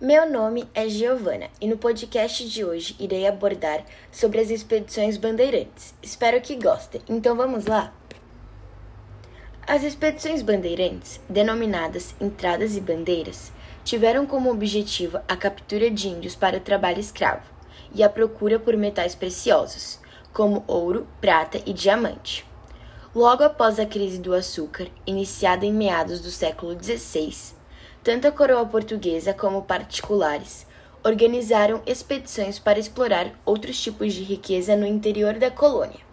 Meu nome é Giovana e no podcast de hoje irei abordar sobre as expedições bandeirantes. Espero que gostem. Então vamos lá? As expedições bandeirantes, denominadas entradas e bandeiras, tiveram como objetivo a captura de índios para o trabalho escravo e a procura por metais preciosos, como ouro, prata e diamante. Logo após a crise do açúcar, iniciada em meados do século XVI, tanto a coroa portuguesa como particulares organizaram expedições para explorar outros tipos de riqueza no interior da colônia.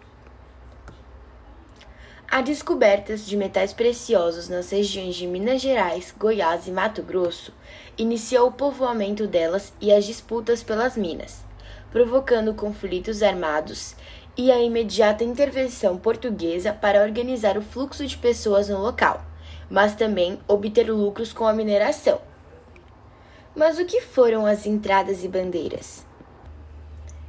A descobertas de metais preciosos nas regiões de Minas Gerais, Goiás e Mato Grosso iniciou o povoamento delas e as disputas pelas minas, provocando conflitos armados e a imediata intervenção portuguesa para organizar o fluxo de pessoas no local mas também obter lucros com a mineração. Mas o que foram as entradas e bandeiras?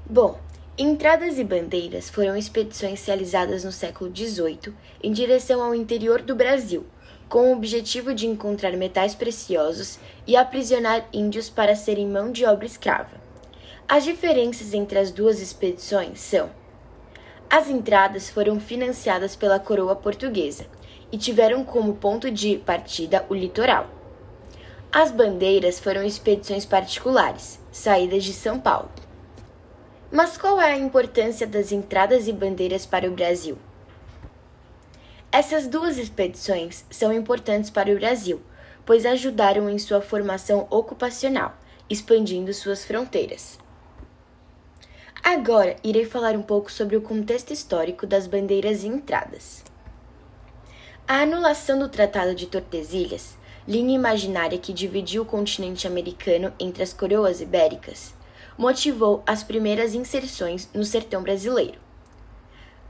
Bom, entradas e bandeiras foram expedições realizadas no século XVIII em direção ao interior do Brasil, com o objetivo de encontrar metais preciosos e aprisionar índios para serem mão de obra escrava. As diferenças entre as duas expedições são: as entradas foram financiadas pela coroa portuguesa e tiveram como ponto de partida o litoral. As bandeiras foram expedições particulares, saídas de São Paulo. Mas qual é a importância das entradas e bandeiras para o Brasil? Essas duas expedições são importantes para o Brasil, pois ajudaram em sua formação ocupacional, expandindo suas fronteiras. Agora irei falar um pouco sobre o contexto histórico das bandeiras e entradas. A anulação do Tratado de Tordesilhas, linha imaginária que dividiu o continente americano entre as coroas ibéricas, motivou as primeiras inserções no sertão brasileiro.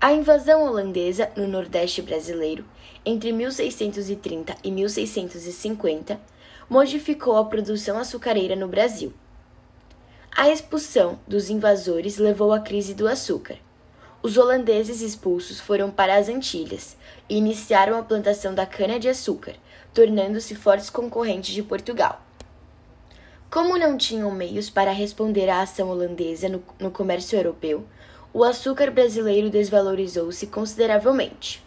A invasão holandesa no Nordeste brasileiro, entre 1630 e 1650, modificou a produção açucareira no Brasil. A expulsão dos invasores levou à crise do açúcar, os holandeses expulsos foram para as Antilhas e iniciaram a plantação da cana-de-açúcar, tornando-se fortes concorrentes de Portugal. Como não tinham meios para responder à ação holandesa no, no comércio europeu, o açúcar brasileiro desvalorizou-se consideravelmente,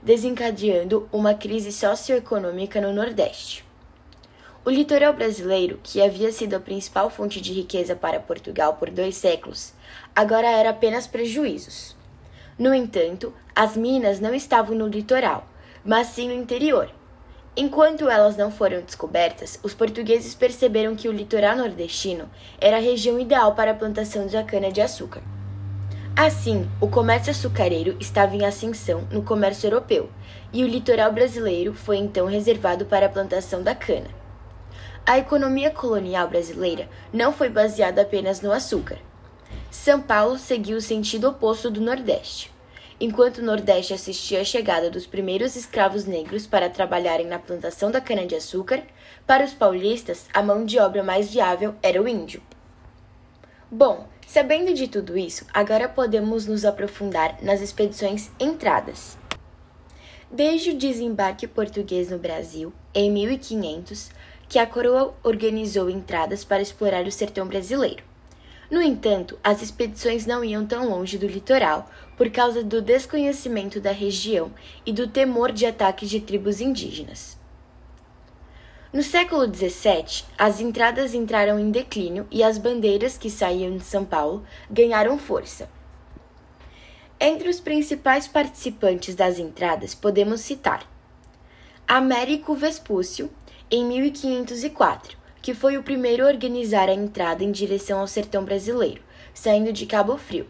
desencadeando uma crise socioeconômica no Nordeste. O litoral brasileiro, que havia sido a principal fonte de riqueza para Portugal por dois séculos, agora era apenas prejuízos. No entanto, as minas não estavam no litoral, mas sim no interior. Enquanto elas não foram descobertas, os portugueses perceberam que o litoral nordestino era a região ideal para a plantação de cana-de-açúcar. Assim, o comércio açucareiro estava em ascensão no comércio europeu, e o litoral brasileiro foi então reservado para a plantação da cana. A economia colonial brasileira não foi baseada apenas no açúcar. São Paulo seguiu o sentido oposto do Nordeste. Enquanto o Nordeste assistia à chegada dos primeiros escravos negros para trabalharem na plantação da cana-de-açúcar, para os paulistas a mão de obra mais viável era o índio. Bom, sabendo de tudo isso, agora podemos nos aprofundar nas expedições entradas. Desde o desembarque português no Brasil, em 1500, que a coroa organizou entradas para explorar o sertão brasileiro. No entanto, as expedições não iam tão longe do litoral por causa do desconhecimento da região e do temor de ataques de tribos indígenas. No século XVII, as entradas entraram em declínio e as bandeiras que saíam de São Paulo ganharam força. Entre os principais participantes das entradas podemos citar Américo Vespúcio, em 1504, que foi o primeiro a organizar a entrada em direção ao sertão brasileiro, saindo de Cabo Frio.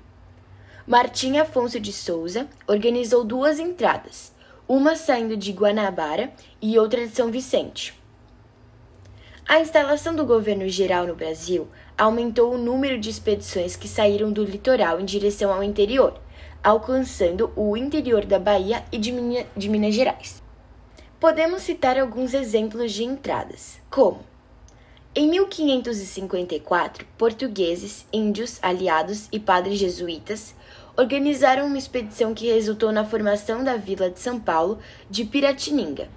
Martim Afonso de Souza organizou duas entradas, uma saindo de Guanabara e outra de São Vicente. A instalação do governo geral no Brasil aumentou o número de expedições que saíram do litoral em direção ao interior, alcançando o interior da Bahia e de, de Minas Gerais. Podemos citar alguns exemplos de entradas, como em 1554, portugueses, índios, aliados e padres jesuítas organizaram uma expedição que resultou na formação da vila de São Paulo de Piratininga.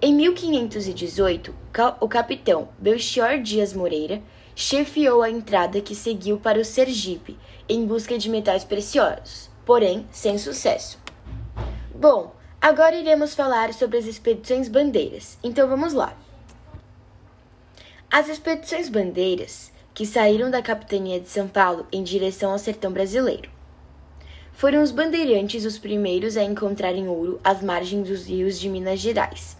Em 1518, o capitão Belchior Dias Moreira chefiou a entrada que seguiu para o Sergipe em busca de metais preciosos, porém sem sucesso. Bom, agora iremos falar sobre as expedições bandeiras, então vamos lá. As expedições bandeiras, que saíram da capitania de São Paulo em direção ao sertão brasileiro. Foram os bandeirantes os primeiros a encontrarem ouro às margens dos rios de Minas Gerais.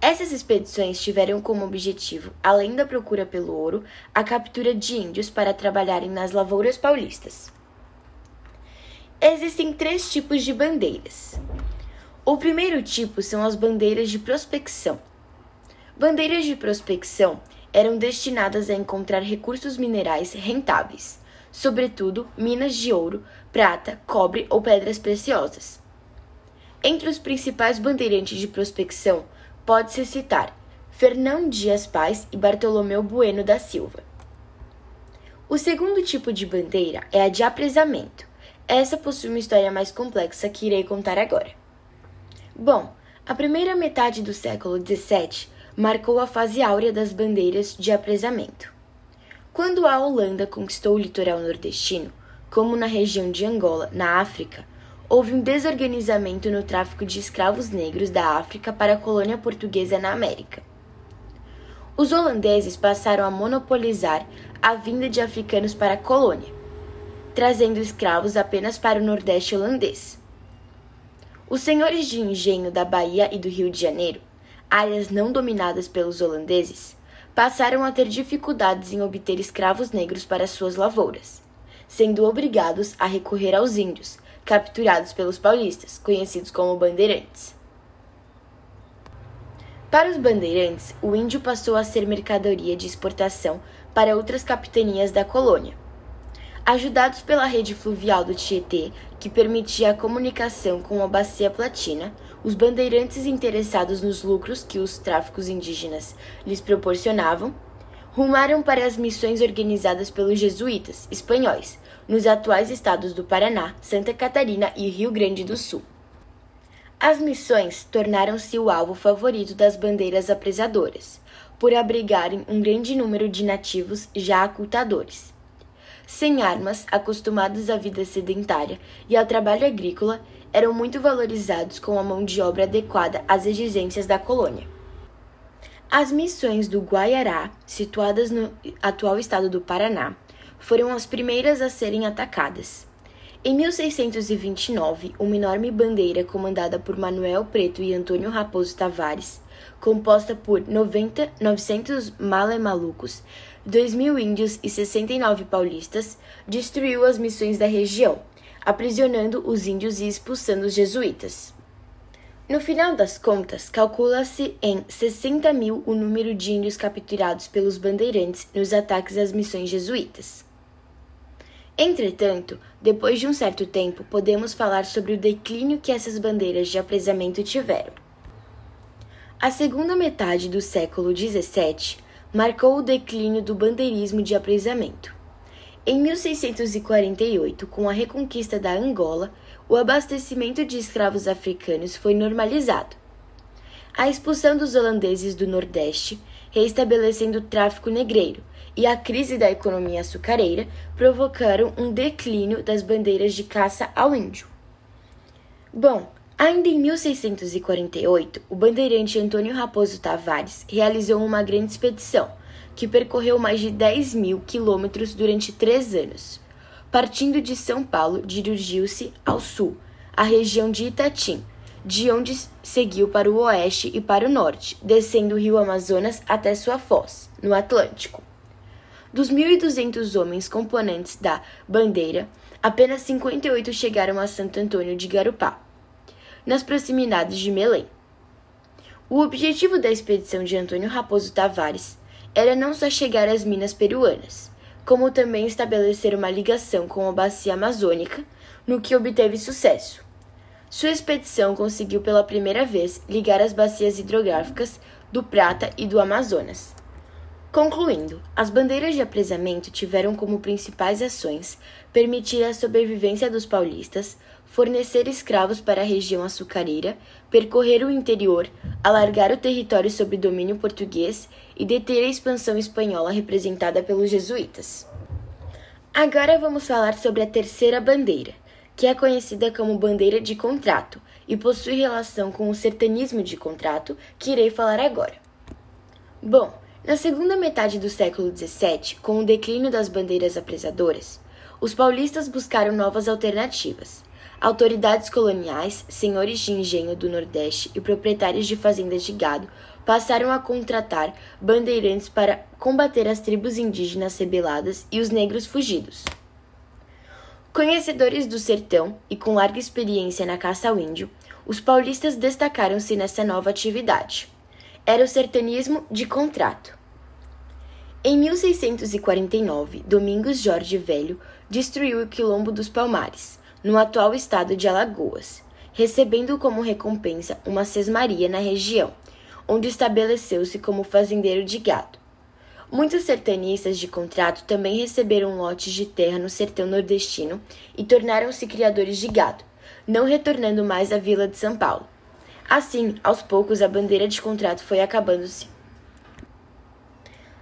Essas expedições tiveram como objetivo, além da procura pelo ouro, a captura de índios para trabalharem nas lavouras paulistas. Existem três tipos de bandeiras. O primeiro tipo são as bandeiras de prospecção. Bandeiras de prospecção eram destinadas a encontrar recursos minerais rentáveis, sobretudo minas de ouro, prata, cobre ou pedras preciosas. Entre os principais bandeirantes de prospecção pode-se citar Fernão Dias Paz e Bartolomeu Bueno da Silva. O segundo tipo de bandeira é a de apresamento. Essa possui uma história mais complexa que irei contar agora. Bom, a primeira metade do século XVII marcou a fase áurea das bandeiras de apresamento. Quando a Holanda conquistou o litoral nordestino, como na região de Angola, na África, houve um desorganizamento no tráfico de escravos negros da África para a colônia portuguesa na América. Os holandeses passaram a monopolizar a vinda de africanos para a colônia, trazendo escravos apenas para o Nordeste holandês. Os senhores de engenho da Bahia e do Rio de Janeiro, áreas não dominadas pelos holandeses, passaram a ter dificuldades em obter escravos negros para suas lavouras, sendo obrigados a recorrer aos índios, capturados pelos paulistas, conhecidos como bandeirantes. Para os bandeirantes, o índio passou a ser mercadoria de exportação para outras capitanias da colônia. Ajudados pela rede fluvial do Tietê, que permitia a comunicação com a Bacia Platina, os bandeirantes interessados nos lucros que os tráficos indígenas lhes proporcionavam, rumaram para as missões organizadas pelos jesuítas espanhóis, nos atuais estados do Paraná, Santa Catarina e Rio Grande do Sul. As missões tornaram-se o alvo favorito das bandeiras apresadoras, por abrigarem um grande número de nativos já acultadores. Sem armas, acostumados à vida sedentária e ao trabalho agrícola, eram muito valorizados com a mão de obra adequada às exigências da colônia. As missões do Guaiará, situadas no atual estado do Paraná, foram as primeiras a serem atacadas. Em 1629, uma enorme bandeira comandada por Manuel Preto e Antônio Raposo Tavares, composta por 90, 900 malemalucos, 2 mil índios e 69 paulistas, destruiu as missões da região, aprisionando os índios e expulsando os jesuítas. No final das contas, calcula-se em 60 mil o número de índios capturados pelos bandeirantes nos ataques às missões jesuítas. Entretanto, depois de um certo tempo, podemos falar sobre o declínio que essas bandeiras de apresamento tiveram. A segunda metade do século XVII marcou o declínio do bandeirismo de apresamento. Em 1648, com a reconquista da Angola, o abastecimento de escravos africanos foi normalizado. A expulsão dos holandeses do Nordeste, reestabelecendo o tráfico negreiro, e a crise da economia açucareira provocaram um declínio das bandeiras de caça ao índio. Bom, ainda em 1648, o bandeirante Antônio Raposo Tavares realizou uma grande expedição que percorreu mais de 10 mil quilômetros durante três anos. Partindo de São Paulo, dirigiu-se ao sul, à região de Itatim, de onde seguiu para o oeste e para o norte, descendo o rio Amazonas até sua foz, no Atlântico. Dos 1.200 homens componentes da bandeira, apenas 58 chegaram a Santo Antônio de Garupá, nas proximidades de Melém. O objetivo da expedição de Antônio Raposo Tavares era não só chegar às minas peruanas, como também estabelecer uma ligação com a bacia amazônica, no que obteve sucesso. Sua expedição conseguiu pela primeira vez ligar as bacias hidrográficas do Prata e do Amazonas. Concluindo, as bandeiras de apresamento tiveram como principais ações permitir a sobrevivência dos paulistas, fornecer escravos para a região açucareira, percorrer o interior, alargar o território sob domínio português e deter a expansão espanhola representada pelos jesuítas. Agora vamos falar sobre a terceira bandeira, que é conhecida como bandeira de contrato e possui relação com o sertanismo de contrato, que irei falar agora. Bom, na segunda metade do século XVII, com o declínio das bandeiras apresadoras, os paulistas buscaram novas alternativas. Autoridades coloniais, senhores de engenho do Nordeste e proprietários de fazendas de gado passaram a contratar bandeirantes para combater as tribos indígenas rebeladas e os negros fugidos. Conhecedores do sertão e com larga experiência na caça ao índio, os paulistas destacaram-se nessa nova atividade. Era o sertanismo de contrato. Em 1649, Domingos Jorge Velho destruiu o Quilombo dos Palmares, no atual estado de Alagoas, recebendo como recompensa uma sesmaria na região, onde estabeleceu-se como fazendeiro de gado. Muitos sertanistas de contrato também receberam lotes de terra no sertão nordestino e tornaram-se criadores de gado, não retornando mais à vila de São Paulo. Assim, aos poucos, a bandeira de contrato foi acabando-se.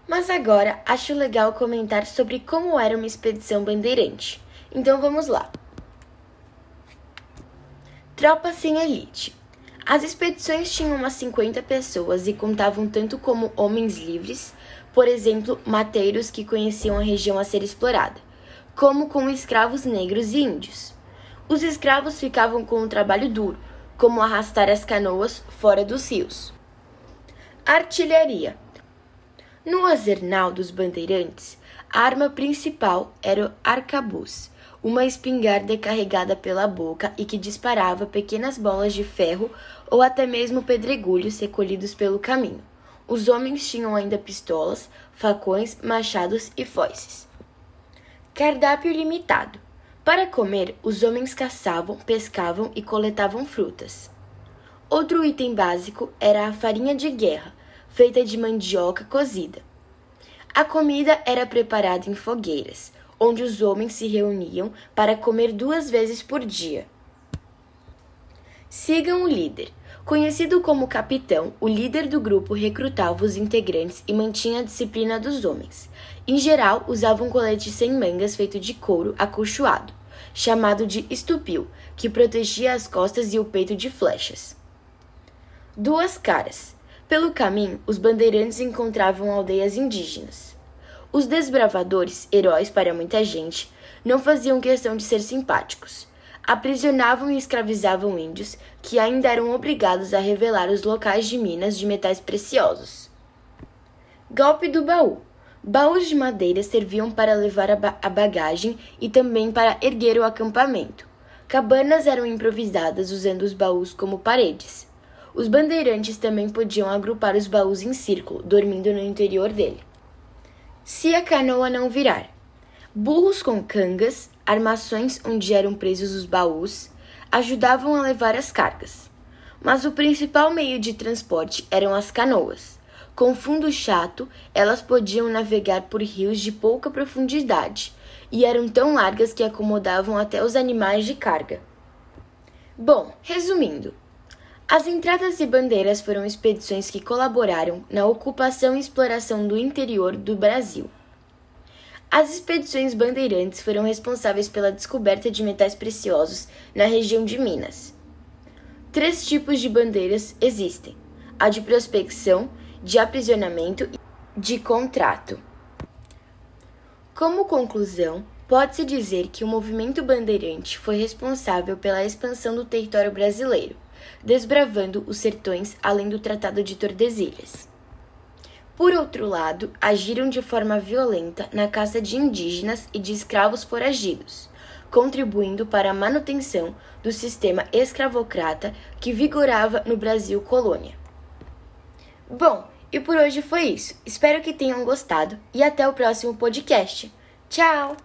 Mas agora acho legal comentar sobre como era uma expedição bandeirante. Então vamos lá. Tropa sem elite. As expedições tinham umas 50 pessoas e contavam tanto como homens livres, por exemplo, mateiros que conheciam a região a ser explorada, como com escravos negros e índios. Os escravos ficavam com um trabalho duro, como arrastar as canoas fora dos rios. Artilharia. No arsenal dos bandeirantes, a arma principal era o arcabuz, uma espingarda carregada pela boca e que disparava pequenas bolas de ferro ou até mesmo pedregulhos recolhidos pelo caminho. Os homens tinham ainda pistolas, facões, machados e foices. Cardápio limitado. Para comer, os homens caçavam, pescavam e coletavam frutas. Outro item básico era a farinha de guerra, feita de mandioca cozida. A comida era preparada em fogueiras, onde os homens se reuniam para comer duas vezes por dia. Sigam o líder. Conhecido como capitão, o líder do grupo recrutava os integrantes e mantinha a disciplina dos homens. Em geral, usava um colete sem mangas feito de couro acolchoado, chamado de estupil, que protegia as costas e o peito de flechas. Duas caras. Pelo caminho, os bandeirantes encontravam aldeias indígenas. Os desbravadores, heróis para muita gente, não faziam questão de ser simpáticos. Aprisionavam e escravizavam índios que ainda eram obrigados a revelar os locais de minas de metais preciosos. Golpe do baú. Baús de madeira serviam para levar a, ba a bagagem e também para erguer o acampamento. Cabanas eram improvisadas usando os baús como paredes. Os bandeirantes também podiam agrupar os baús em círculo, dormindo no interior dele. Se a canoa não virar. Burros com cangas, armações onde eram presos os baús, ajudavam a levar as cargas. Mas o principal meio de transporte eram as canoas. Com fundo chato, elas podiam navegar por rios de pouca profundidade e eram tão largas que acomodavam até os animais de carga. Bom, resumindo, as entradas e bandeiras foram expedições que colaboraram na ocupação e exploração do interior do Brasil. As expedições bandeirantes foram responsáveis pela descoberta de metais preciosos na região de Minas. Três tipos de bandeiras existem: a de prospecção, de aprisionamento e de contrato. Como conclusão, pode-se dizer que o movimento bandeirante foi responsável pela expansão do território brasileiro desbravando os sertões além do Tratado de Tordesilhas. Por outro lado, agiram de forma violenta na caça de indígenas e de escravos foragidos, contribuindo para a manutenção do sistema escravocrata que vigorava no Brasil colônia. Bom, e por hoje foi isso. Espero que tenham gostado e até o próximo podcast. Tchau!